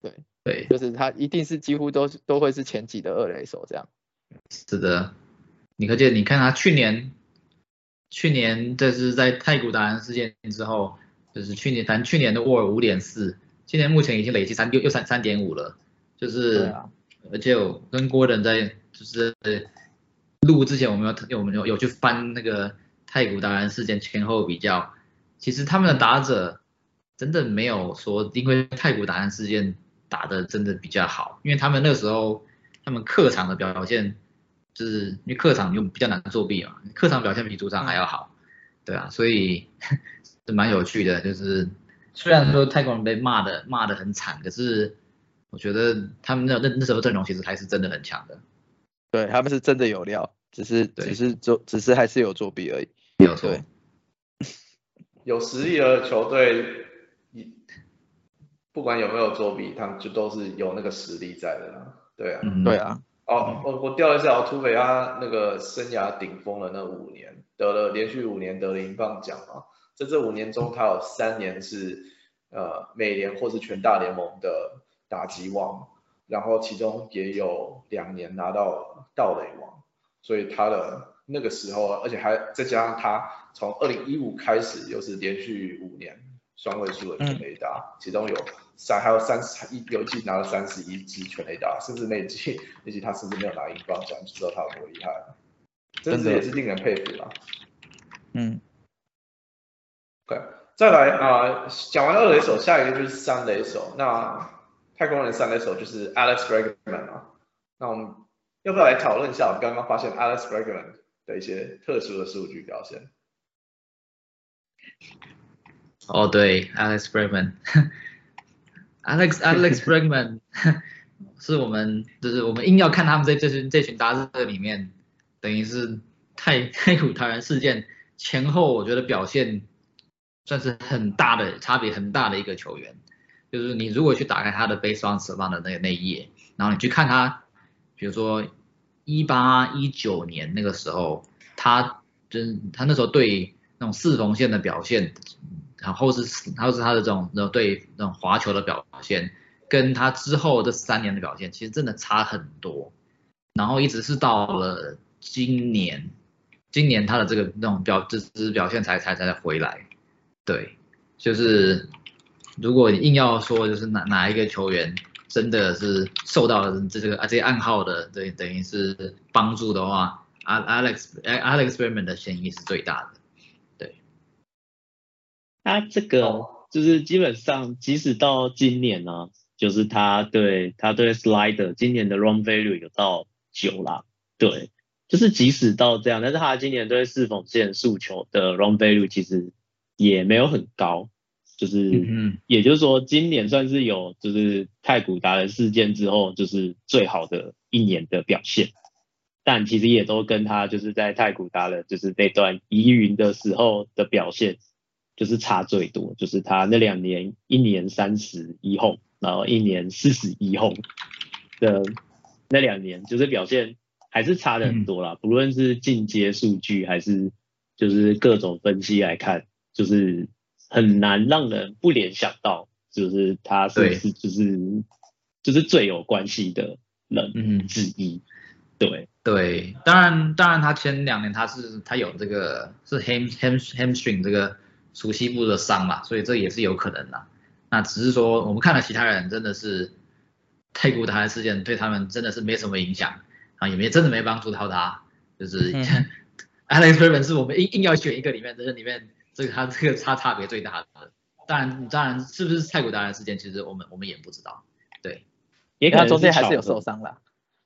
对，对，就是他一定是几乎都都会是前几的二垒手这样。是的，你可见，你看他去年，去年这是在太古达人事件之后，就是去年，咱去年的沃尔五点四，今年目前已经累计三六又三三点五了，就是，啊而且我跟郭人在就是录之前，我们有我们有有去翻那个太古达人事件前后比较，其实他们的打者真的没有说因为太古达人事件打的真的比较好，因为他们那时候他们客场的表现，就是因为客场就比较难作弊嘛，客场表现比主场还要好，对啊，所以 是蛮有趣的，就是虽然说泰国人被骂的骂的很惨，可是我觉得他们那那那时候阵容其实还是真的很强的，对，他们是真的有料，只是对。只是做只是还是有作弊而已。没有错。对。有实力的球队，一不管有没有作弊，他们就都是有那个实力在的啦。对啊，嗯，对啊，哦，我我调一下，土匪他那个生涯顶峰的那五年，得了连续五年得了银棒奖嘛，在这五年中，他有三年是呃美联或是全大联盟的打击王，然后其中也有两年拿到盗垒王，所以他的那个时候，而且还再加上他从二零一五开始又是连续五年双位数的全垒打，其中有三还有三十一有一季拿了三十一支全垒打，甚至那一季那季他甚至没有拿银棒奖，就知道他有多厉害了，真是也是令人佩服啦。嗯，OK，再来啊、讲完二雷手，下一个就是三雷手。那太空人三雷手就是 Alex Bregman 啊。那我们要不要来讨论一下我们刚刚发现 Alex Bregman 的一些特殊的数据表现？哦，对，Alex Bregman，Alex Alex Bregman 是我们就是我们硬要看他们这这群这群打者里面，等于是太太古达人事件前后，我觉得表现算是很大的差别很大的一个球员。就是你如果去打开他的 base run 舍棒的那个那一页，然后你去看他，比如说一八一九年那个时候，他就是他那时候对那种四缝线的表现，然后是然后是他的这种那种对那种滑球的表现，跟他之后这三年的表现，其实真的差很多。然后一直是到了今年，今年他的这个那种表这这表现才才才回来。对，就是如果你硬要说就是哪哪一个球员真的是受到了这个啊这些暗号的等等于是帮助的话，Alex Alex Bregman 的嫌疑是最大的。对他这个就是基本上，即使到今年呢、就是他对他对 slider 今年的 run value 有到九啦，对，就是即使到这样，但是他今年对四缝线速求的 run value 其实也没有很高，就是嗯也就是说今年算是有就是太古达人事件之后就是最好的一年的表现。但其实也都跟他就是在太古达人就是那段疑云的时候的表现就是差最多，就是他那两年一年三十一轰，然后一年四十一轰的那两年，就是表现还是差的很多啦。不论是进阶数据还是就是各种分析来看，就是很难让人不联想到，就是他是不是就是就是最有关系的人嗯，之一。对，对，当然当然他前两年他是他有这个是 ham ham hamstring 这个熟悉部的伤嘛，所以这也是有可能的。那只是说我们看了其他人真的是太古达人事件对他们真的是没什么影响啊，也没真的没帮助到他，就是、嗯 Alex Bregman 是我们硬硬要选一个里面，这个里面这个他这个差差别最大的。当然当然是不是太古达人事件，其实我们我们也不知道。对也可能他中间还是有受伤啦。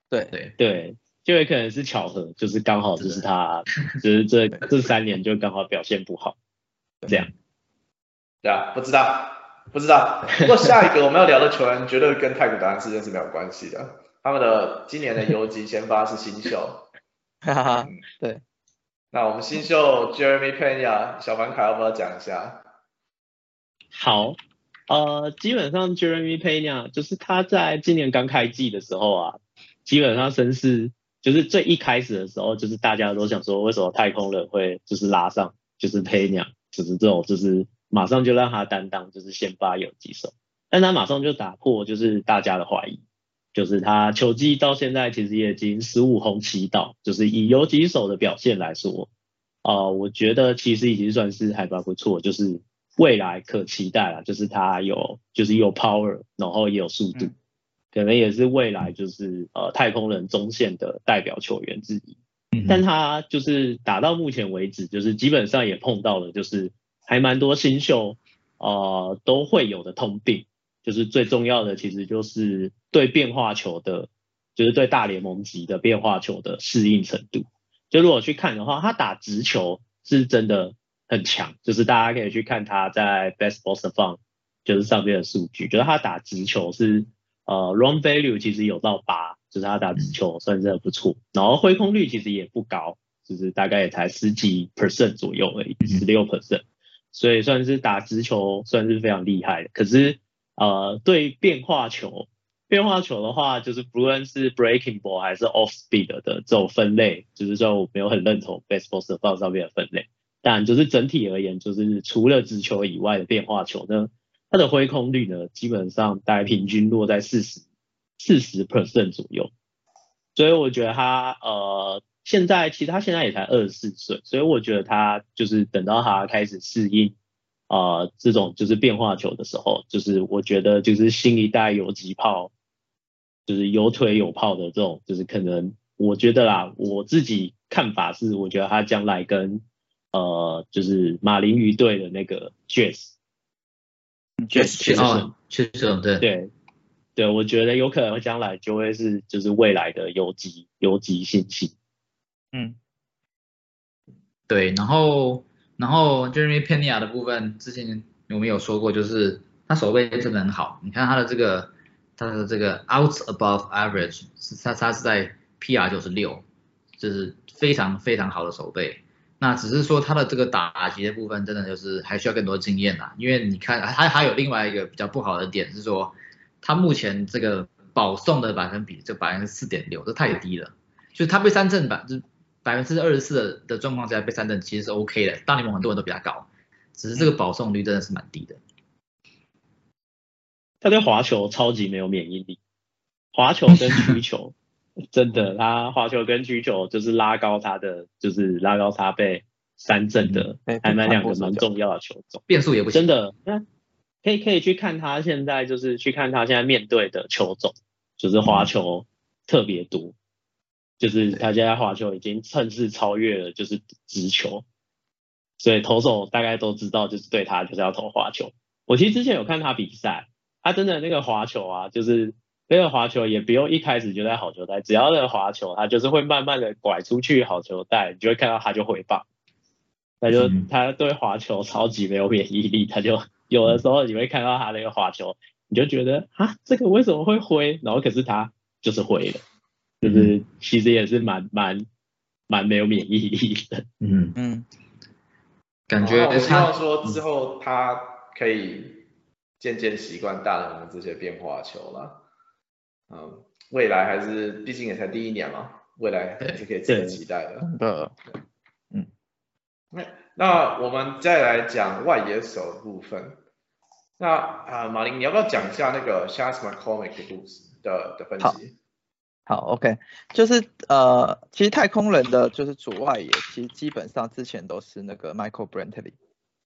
对，对，对，就有可能是巧合，就是刚好就是他，就是这 这三年就刚好表现不好，这样。对啊，不知道，不知道。不过下一个我们要聊的球员绝对跟太古达人事件是没有关系的。他们的今年的游击先发是新秀，哈哈哈，对，那我们新秀 Jeremy Pena 小凡凯要不要讲一下？好，呃，基本上 Jeremy Pena 就是他在今年刚开季的时候啊，基本上声势就是最一开始的时候，就是大家都想说，为什么太空人会就是拉上就是 Pena，就是这种就是马上就让他担当就是先发游击手，但他马上就打破就是大家的怀疑。就是他球季到现在其实也已经十五红七到，就是以游击手的表现来说，啊、我觉得其实已经算是还蛮不错，就是未来可期待了，就是他有就是有 power，然后也有速度，可能也是未来就是呃太空人中线的代表球员之一。但他就是打到目前为止，就是基本上也碰到了，就是还蛮多新秀呃都会有的通病，就是最重要的其实就是对变化球的，就是对大联盟级的变化球的适应程度。就如果去看的话，他打直球是真的很强，就是大家可以去看他在 Baseball Savant 就是上面的数据，觉得他打直球是呃 Run Value 其实有到八。就是他打直球算是很不错，然后挥空率其实也不高，就是大概也才十几 percent 左右而已，十六 percent，所以算是打直球算是非常厉害的。可是呃，对变化球，变化球的话，就是不论是 breaking ball 还是 off speed 的这种分类，就是说我没有很认同 baseball 的放上面的分类。但就是整体而言，就是除了直球以外的变化球呢，它的挥空率呢，基本上大概平均落在四十。四十 percent 左右，所以我觉得他呃，现在其实他现在也才二十四岁，所以我觉得他就是等到他开始适应啊这种就是变化球的时候，就是我觉得就是新一代游击炮，就是有腿有炮的这种，就是可能我觉得啦，我自己看法是，我觉得他将来跟呃就是马林鱼队的那个 Jazz，Jazz 确实确实对对。对，我觉得有可能将来就会是就是未来的游击游击信息。嗯，对，然后然后 Jeremy Pena 的部分，之前我们有说过，就是他手背真的很好。你看他的这个他的这个 out above average 是他他是在 PR 九十六，就是非常非常好的手背。那只是说他的这个打击的部分，真的就是还需要更多经验啦。因为你看他还有另外一个比较不好的点是说。他目前这个保送的百分比就百分之四点六，这太低了。就是他被三振百就百分之二十四的的状况下被三振其实是 OK 的，大联盟很多人都比他高，只是这个保送率真的是蛮低的。他对滑球超级没有免疫力，滑球跟曲球 真的，他滑球跟曲球就是拉高他的，就是拉高他被三振的，还蛮两个蛮重要的球种，变速也不真的。可以可以去看他现在就是去看他现在面对的球种，就是滑球特别多，就是他现在滑球已经趁势超越了就是直球，所以投手大概都知道就是对他就是要投滑球。我其实之前有看他比赛，他真的那个滑球啊，就是那个滑球也不用一开始就在好球带，只要那个滑球他就是会慢慢的拐出去好球带，你就会看到他就回放，他就他对滑球超级没有免疫力，他就。有的时候你会看到他那个滑球，你就觉得啊，这个为什么会挥？然后可是他就是挥了，就是其实也是蛮蛮蛮没有免疫力的。嗯嗯，感觉我希望说之后他可以渐渐习惯大人的这些变化球了。嗯，未来还是毕竟也才第一年嘛，未来还是可以值得期待的。的，嗯，那。那我们再来讲外野手的部分。那啊，马林，你要不要讲一下那个 Shas McCormick 的故事的的分析？好，OK，就是呃，其实太空人的就是左外野，其实基本上之前都是那个 Michael Brantley。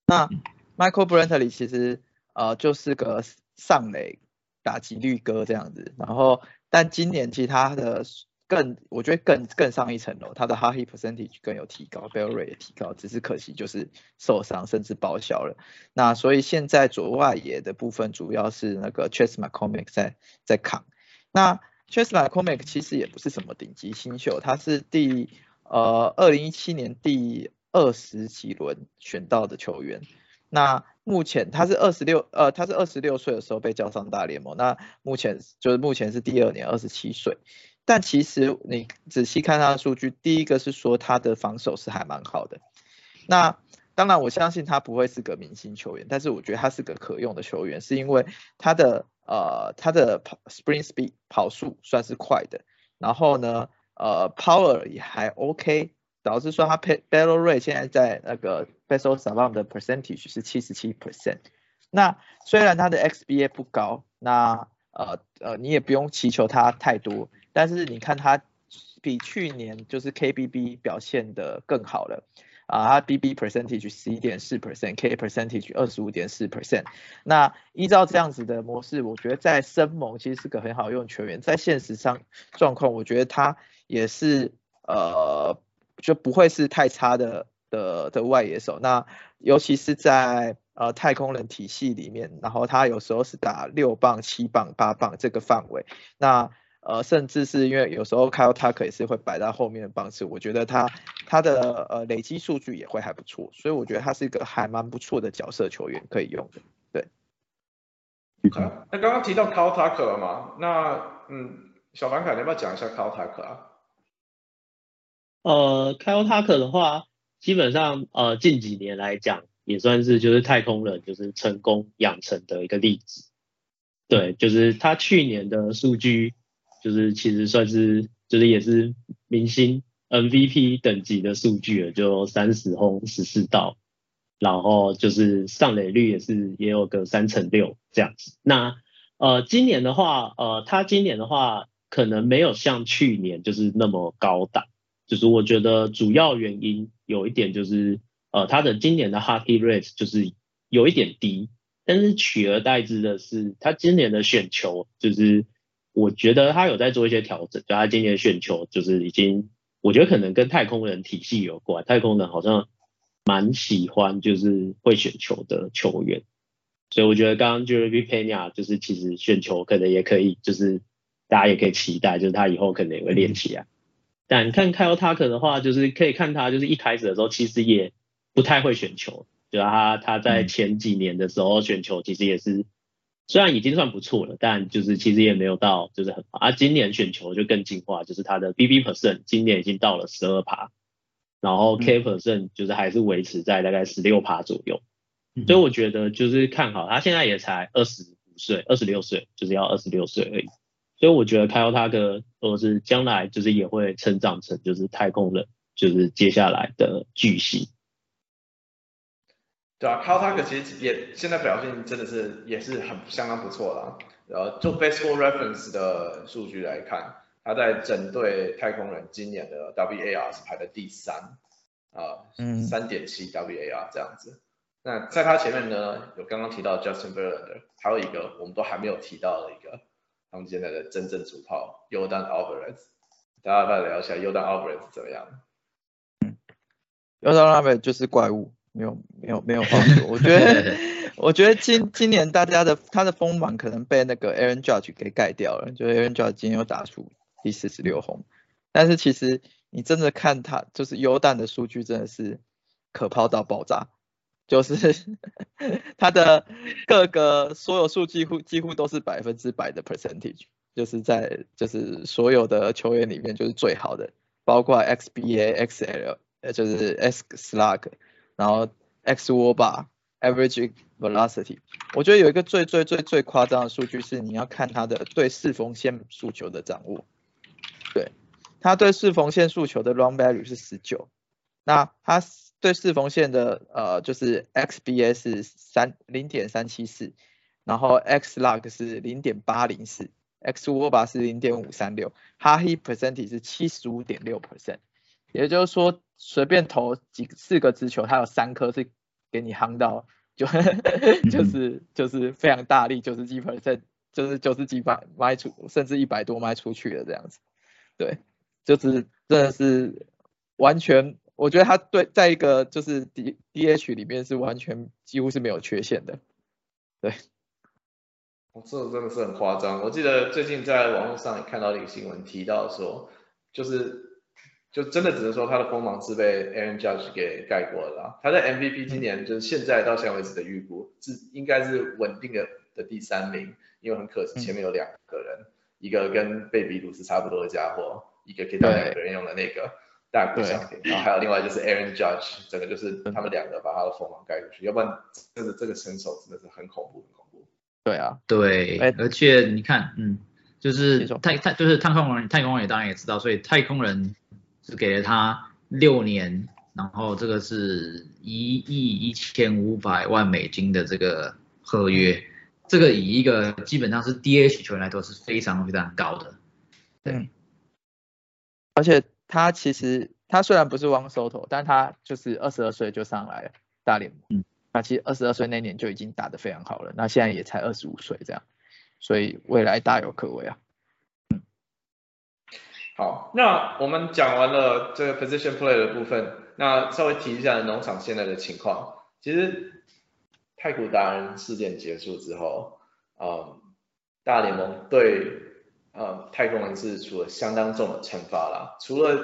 那 Michael Brantley 其实呃就是个上垒打击率哥这样子，然后但今年其他的。更我觉得更更上一层楼，他的 hard hit percentage 更有提高，barrel rate 也提高，只是可惜就是受伤甚至报销了。那所以现在左外野的部分主要是那个 Chase McCormick 在在扛。那 Chase McCormick 其实也不是什么顶级新秀，他是第呃二零一七年第二十几轮选到的球员。那目前他是二十六呃他是二十六岁的时候被叫上大联盟，那目前就是目前是第二年二十七岁。但其实你仔细看他的数据，第一个是说他的防守是还蛮好的。那当然我相信他不会是个明星球员，但是我觉得他是个可用的球员，是因为他的呃它的跑 sprint speed 跑速算是快的，然后呢呃 power 也还 OK，导致说它 battle rate 现在在那个 battle savant 的 percentage 是七十七 percent。那虽然它的 xBA 不高，那呃呃你也不用祈求它太多。但是你看它比去年就是 KBB 表现的更好了，啊，他 BB percentage 十一点四 percent，K percentage 二十五点四 percent。那依照这样子的模式，我觉得在生盟其实是个很好用球员，在现实上状况，我觉得他也是呃就不会是太差的的的外野手。那尤其是在呃太空人体系里面，然后他有时候是打六磅、七磅、八磅这个范围。那呃，甚至是因为有时候 Kyle Tucker 也是会摆在后面的方式，我觉得他他的呃累积数据也会还不错，所以我觉得他是一个还蛮不错的角色球员可以用的。对。那刚刚提到 Kyle Tucker 了嘛？那嗯，小凡凯，你要不要讲一下 Kyle Tucker 啊？呃，Kyle Tucker 的话，基本上呃近几年来讲，也算是就是太空人就是成功养成的一个例子。对，就是他去年的数据。就是其实算是，就是也是明星 MVP 等级的数据了，就三十轰十四道，然后就是上垒率也是也有个三成六这样子。那呃今年的话，呃他今年的话可能没有像去年就是那么高档，就是我觉得主要原因有一点就是呃他的今年的 Hockey Rate 就是有一点低，但是取而代之的是他今年的选球就是。我觉得他有在做一些调整，就他今年选球就是已经，我觉得可能跟太空人体系有关，太空人好像蛮喜欢就是会选球的球员，所以我觉得刚刚 Jeremy Pena 就是其实选球可能也可以，就是大家也可以期待，就是他以后可能也会练起来。但看 Kyle Tucker 的话，就是可以看他就是一开始的时候其实也不太会选球，就他他在前几年的时候选球其实也是。虽然已经算不错了，但就是其实也没有到就是很好。啊，今年选球就更进化，就是他的 BB percent 今年已经到了十二趴，然后 K percent 就是还是维持在大概十六趴左右。所以我觉得就是看好他现在也才二十五岁，二十六岁就是要二十六岁而已。所以我觉得开到他的，或者是将来就是也会成长成就是太空人，就是接下来的巨星。对啊 Tucker 其实也现在表现真的是也是很相当不错啦。呃，就 Baseball Reference 的数据来看，他在整队太空人今年的 WAR 是排在第三，啊，三点七 WAR 这样子。那在他前面呢，有刚刚提到 Justin Verlander，还有一个我们都还没有提到的一个，他们现在的真正主炮 Yordan Alvarez，大家再聊一下 Yordan Alvarez 怎么样？嗯，Yordan Alvarez 就是怪物。没有没有没有帮助，我觉得 我觉得今今年大家的他的锋芒可能被那个 Aaron Judge 给盖掉了，就 Aaron Judge 今天又打出第四十六轰，但是其实你真的看他就是优蛋的数据真的是可抛到爆炸，就是 他的各个所有数几乎几乎都是百分之百的 percentage，就是在就是所有的球员里面就是最好的，包括 XBA XL 呃就是 X Slug。然后 X w a r average velocity，我觉得有一个最最最最夸张的数据是你要看他的对四缝线诉求的掌握，对，他对四缝线诉求的 run value 是十九，那他对四缝线的呃就是 XBS 三零点三七四，然后 X log 是零点八零四，X w a r 是零点五三六，hard hit percentage 是七十五点六 percent。也就是说，随便投几四个直球，它有三颗是给你夯到，就 就是就是非常大力，就是基本上就是九十几百迈出，甚至一百多迈出去的这样子。对，就是真的是完全，我觉得他对在一个就是 D D H 里面是完全几乎是没有缺陷的。对，哦，这真的是很夸张。我记得最近在网络上也看到一个新闻，提到说就是。就真的只能说他的锋芒是被 Aaron Judge 给盖过了。他在 MVP 今年就是现在到现在为止的预估是应该是稳定的的第三名，因为很可惜前面有两个人，一个跟贝比鲁斯差不多的家伙，一个可以当两个人用的那个大鼓相比，然后还有另外就是 Aaron Judge，整个就是他们两个把他的锋芒盖过去，要不然这个这个身手真的是很恐怖很恐怖。对啊，对，而且你看，嗯，就是太太就是太空人，太空人当然也知道，所以太空人。是给了他六年，然后这个是一亿一千五百万美金的这个合约，这个以一个基本上是 DH 球员来说是非常非常高的。对，而且他其实他虽然不是汪收头，但他就是二十二岁就上来大联盟。嗯，那其实二十二岁那年就已经打得非常好了，那现在也才二十五岁这样，所以未来大有可为啊。好，那我们讲完了这个 position play 的部分，那稍微提一下农场现在的情况。其实太古达人事件结束之后，呃，大联盟对呃太空人是处了相当重的惩罚啦。除了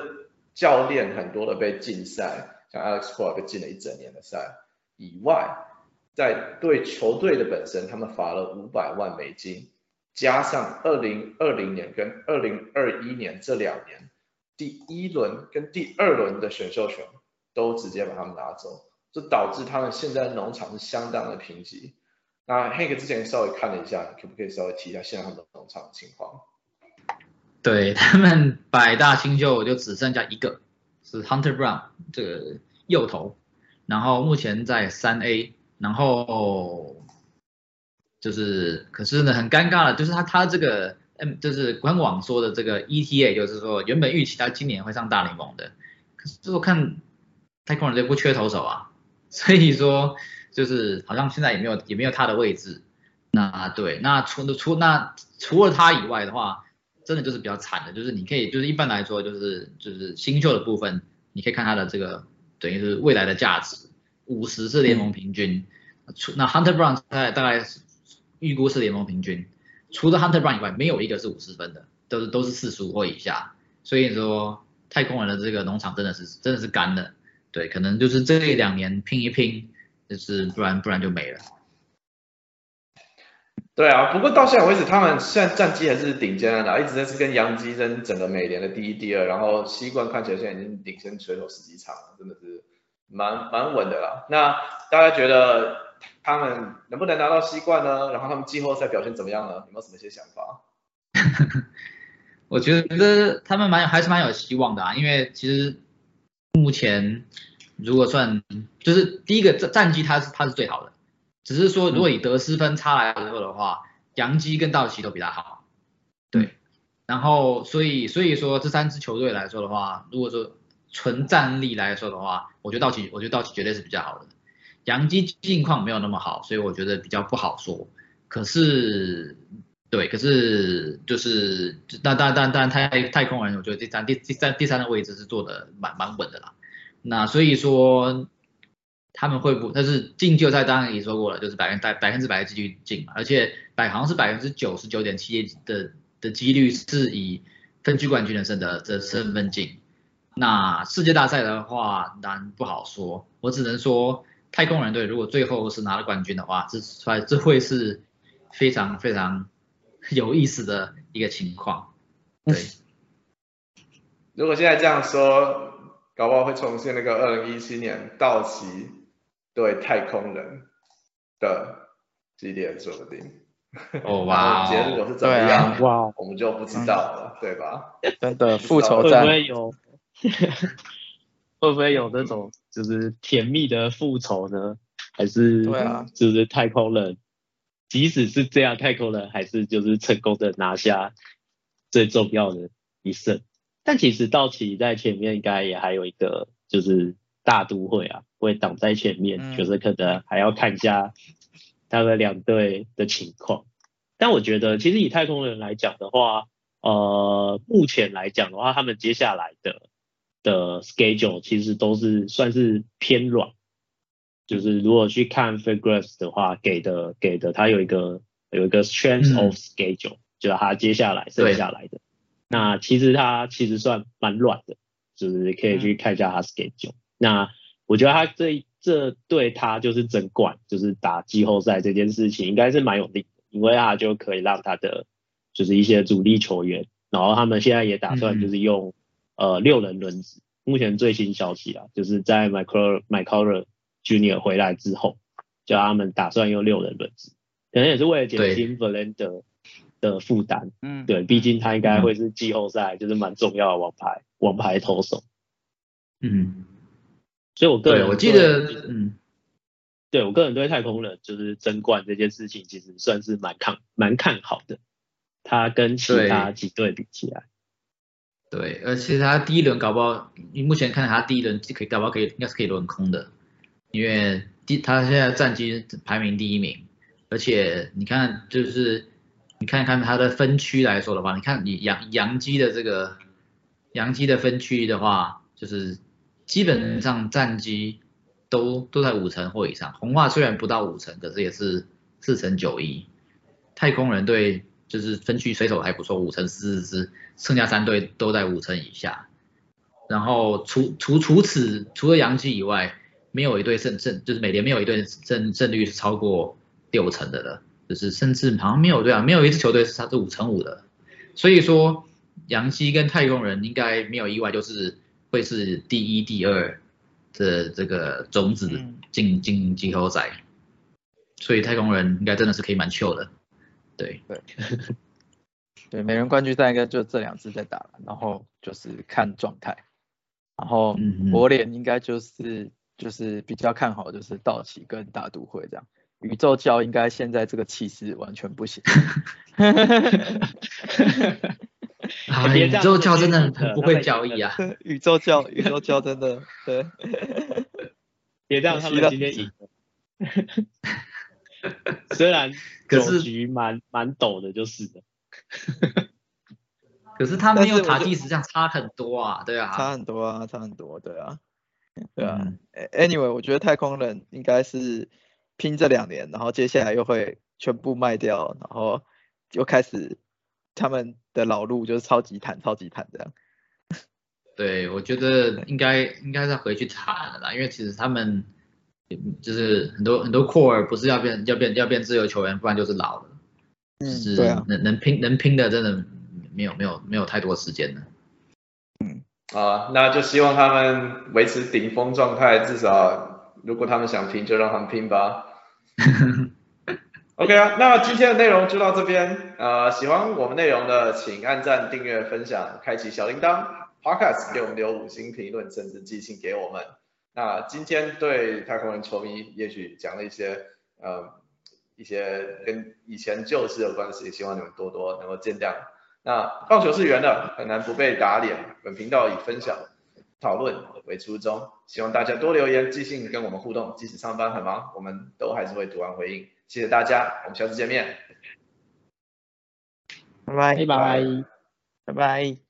教练很多的被禁赛，像 Alex Cora 被禁了一整年的赛以外，在对球队的本身，他们罚了五百万美金。加上二零二零年跟二零二一年这两年，第一轮跟第二轮的选秀权都直接把他们拿走，这导致他们现在农场是相当的贫瘠。那 Hank 之前稍微看了一下，可不可以稍微提一下现在他们农场的情况？对 他们百大新秀就只剩下一个，是 Hunter Brown 这个右投，然后目前在三 A，然后。就是，可是呢，很尴尬的，就是他他这个，嗯，就是官网说的这个 ETA，就是说原本预期他今年会上大联盟的，可是我看太空人队不缺投手啊，所以说就是好像现在也没有也没有他的位置。那对，那除除那除了他以外的话，真的就是比较惨的，就是你可以就是一般来说就是就是新秀的部分，你可以看他的这个等于是未来的价值，五十是联盟平均，除那 Hunter Brown 大概大概。预估是联盟平均，除了 Hunter Brown 以外，没有一个是五十分的，都是都是四十五或以下。所以说，太空人的这个农场真的是真的是干的，对，可能就是这两年拼一拼，就是不然不然就没了。对啊，不过到现在为止，他们现在战绩还是顶尖的，一直在是跟杨基争整个美联的第一、第二，然后西冠看起来现在已经领先选手十几场了，真的是蛮蛮稳的啦。那大家觉得？他们能不能拿到西冠呢？然后他们季后赛表现怎么样呢？有没有什么一些想法？我觉得他们蛮有，还是蛮有希望的啊。因为其实目前如果算，就是第一个战战绩，他是他是最好的。只是说，如果以得失分差来说的话，杨基跟道奇都比他好。对。然后，所以所以说这三支球队来说的话，如果说纯战力来说的话，我觉得道奇，我觉得道奇绝对是比较好的。杨基近况没有那么好，所以我觉得比较不好说。可是，对，可是就是但但但但太太空人，我觉得第三第第三第三的位置是做的蛮蛮稳的啦。那所以说他们会不，但是进季后赛当然也说过了，就是百分百百分之百的几率进，而且百好像是百分之九十九点七的的几率是以分区冠军的身的的身份进。那世界大赛的话，难不好说，我只能说。太空人队如果最后是拿了冠军的话，这出来这会是非常非常 有意思的一个情况。对，如果现在这样说，搞不好会重现那个二零一七年道奇对太空人的激烈，说不定。哦 哇，结果是怎么样？哇，我们就不知道了，对吧？真的复仇战会不会有？会不会有那种？就是甜蜜的复仇呢，还是对啊，就是太空人，即使是这样，太空人还是就是成功的拿下最重要的一胜。但其实道奇在前面应该也还有一个就是大都会啊，会挡在前面，就是可能还要看一下他们两队的情况。但我觉得其实以太空人来讲的话，呃，目前来讲的话，他们接下来的。的 schedule 其实都是算是偏软，就是如果去看 figgress 的话，给的给的它有一个有一个 strength of schedule，就是它接下来剩下来的，那其实它其实算蛮软的，就是可以去看一下它 schedule。那我觉得它这这对他就是争冠，就是打季后赛这件事情应该是蛮有利的，因为它就可以让他的就是一些主力球员，然后他们现在也打算就是用。呃，六人轮子，目前最新消息啊，就是在 Michael Michael Junior 回来之后，叫他们打算用六人轮子，可能也是为了减轻 Verlander 的负担。嗯，对，毕竟他应该会是季后赛就是蛮重要的王牌王牌投手。嗯，所以我个人我记得，嗯，对我个人对太空人就是争冠这件事情，其实算是蛮看蛮看好的。他跟其他几队比起来。对，而且他第一轮搞不好，你目前看他第一轮可以搞不好可以应该是可以轮空的，因为第他现在战绩排名第一名，而且你看就是你看看他的分区来说的话，你看你杨杨基的这个杨基的分区的话，就是基本上战绩都都在五成或以上，红化虽然不到五成，可是也是四成九一，太空人队就是分区水手还不错，五成四四支，剩下三队都在五成以下。然后除除除此除了洋基以外，没有一队胜胜就是每年没有一队胜胜率是超过六成的了，就是甚至好像没有对啊，没有一支球队是它是五成五的。所以说洋基跟太空人应该没有意外，就是会是第一、第二的这个种子嗯进进季后赛。所以太空人应该真的是可以蛮 chill 的，对。对对，美人冠军赛应该就这两次在打了，然后就是看状态，然后嗯嗯国联应该就是就是比较看好就是道奇跟大都会这样，宇宙教应该现在这个气势完全不行，啊，宇宙教真的很不会交易啊。宇宙教宇宙教真的对，别这样，他们今天赢了。虽然 可是局蛮蛮陡的，就是的。可是他没有塔蒂斯这样差很多啊，对啊。差很多啊，差很多，对啊，对啊嗯，a-，anyway，我觉得太空人应该是拼这两年，然后接下来又会全部卖掉，然后又开始他们的老路就是超级坦，超级坦这样。对，我觉得应该应该再回去谈了啦，因为其实他们就是很多很多 core 不是要变要变要变自由球员，不然就是老了，就嗯，是对啊，能能拼能拼的真的没有没有没有太多时间了。嗯啊，那就希望他们维持顶峰状态，至少如果他们想拼，就让他们拼吧。OK 啊，那今天的内容就到这边。呃，喜欢我们内容的，请按赞、订阅、分享、开启小铃铛。Podcast 给我们留五星评论，甚至寄信给我们。那今天对太空人球迷也许讲了一些呃一些跟以前旧事有关系，希望你们多多能够见谅。那棒球是圆的，很难不被打脸。本频道以分享、讨论为初衷，希望大家多留言、寄信跟我们互动。即使上班很忙，我们都还是会读完回应。谢谢大家，我们下次见面。拜拜，拜拜。拜拜。